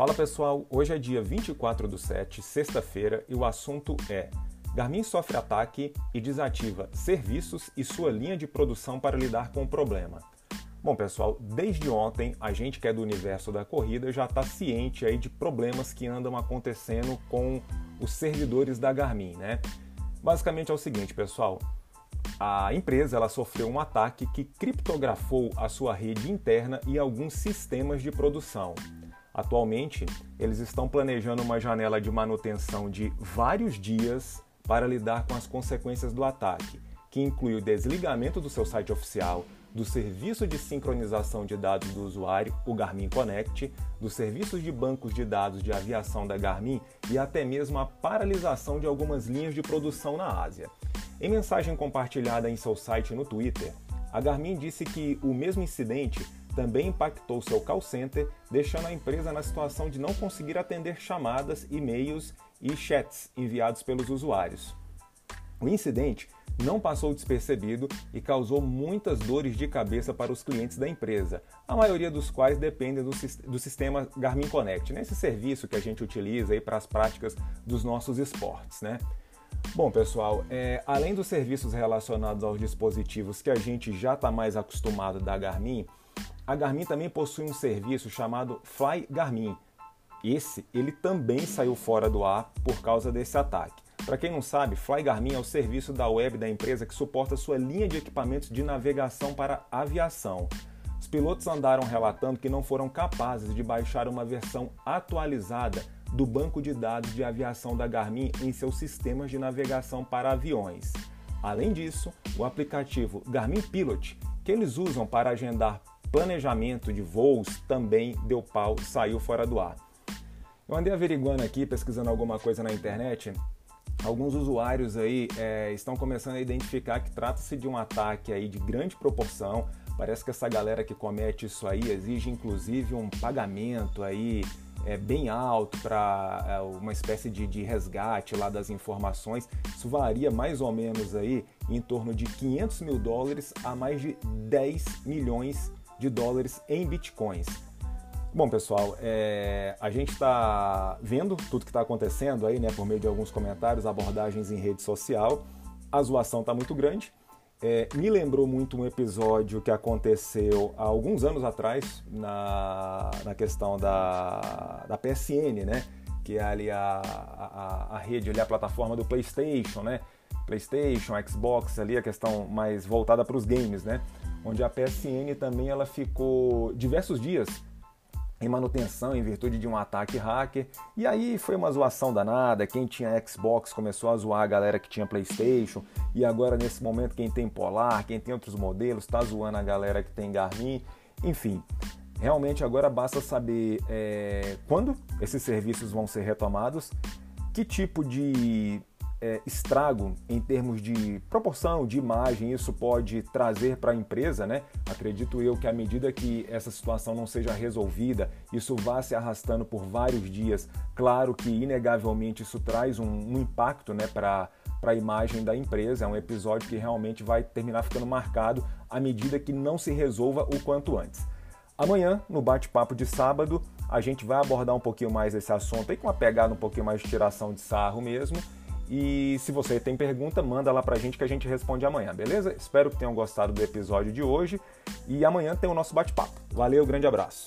Fala pessoal, hoje é dia 24 do 7, sexta-feira, e o assunto é Garmin sofre ataque e desativa serviços e sua linha de produção para lidar com o problema. Bom pessoal, desde ontem a gente que é do universo da corrida já está ciente aí de problemas que andam acontecendo com os servidores da Garmin, né? Basicamente é o seguinte, pessoal, a empresa ela sofreu um ataque que criptografou a sua rede interna e alguns sistemas de produção. Atualmente, eles estão planejando uma janela de manutenção de vários dias para lidar com as consequências do ataque, que inclui o desligamento do seu site oficial, do serviço de sincronização de dados do usuário, o Garmin Connect, dos serviços de bancos de dados de aviação da Garmin e até mesmo a paralisação de algumas linhas de produção na Ásia. Em mensagem compartilhada em seu site no Twitter, a Garmin disse que o mesmo incidente também impactou seu call center, deixando a empresa na situação de não conseguir atender chamadas, e-mails e chats enviados pelos usuários. O incidente não passou despercebido e causou muitas dores de cabeça para os clientes da empresa, a maioria dos quais dependem do, do sistema Garmin Connect, nesse né? serviço que a gente utiliza para as práticas dos nossos esportes. Né? Bom, pessoal, é, além dos serviços relacionados aos dispositivos que a gente já está mais acostumado da Garmin, a Garmin também possui um serviço chamado Fly Garmin. Esse, ele também saiu fora do ar por causa desse ataque. Para quem não sabe, Fly Garmin é o serviço da web da empresa que suporta sua linha de equipamentos de navegação para aviação. Os pilotos andaram relatando que não foram capazes de baixar uma versão atualizada do banco de dados de aviação da Garmin em seus sistemas de navegação para aviões. Além disso, o aplicativo Garmin Pilot, que eles usam para agendar planejamento de voos também deu pau, saiu fora do ar. Eu andei averiguando aqui, pesquisando alguma coisa na internet. Alguns usuários aí é, estão começando a identificar que trata-se de um ataque aí de grande proporção. Parece que essa galera que comete isso aí exige inclusive um pagamento aí é, bem alto para é, uma espécie de, de resgate lá das informações. Isso varia mais ou menos aí em torno de 500 mil dólares a mais de 10 milhões de dólares em bitcoins. Bom, pessoal, é, a gente está vendo tudo que está acontecendo aí, né, por meio de alguns comentários, abordagens em rede social. A zoação está muito grande. É, me lembrou muito um episódio que aconteceu há alguns anos atrás na, na questão da, da PSN, né? Que é ali a, a, a rede, ali a plataforma do PlayStation, né? PlayStation, Xbox, ali a questão mais voltada para os games, né? onde a PSN também ela ficou diversos dias em manutenção em virtude de um ataque hacker. E aí foi uma zoação danada. Quem tinha Xbox começou a zoar a galera que tinha PlayStation. E agora, nesse momento, quem tem Polar, quem tem outros modelos, está zoando a galera que tem Garmin. Enfim, realmente agora basta saber é, quando esses serviços vão ser retomados, que tipo de é, estrago em termos de proporção de imagem isso pode trazer para a empresa, né? Acredito eu que à medida que essa situação não seja resolvida, isso vá se arrastando por vários dias. Claro que inegavelmente isso traz um, um impacto, né, para para a imagem da empresa. É um episódio que realmente vai terminar ficando marcado à medida que não se resolva o quanto antes. Amanhã, no bate-papo de sábado, a gente vai abordar um pouquinho mais esse assunto aí com uma pegada um pouquinho mais de tiração de sarro mesmo e se você tem pergunta, manda lá pra gente que a gente responde amanhã, beleza? Espero que tenham gostado do episódio de hoje e amanhã tem o nosso bate-papo. Valeu, grande abraço.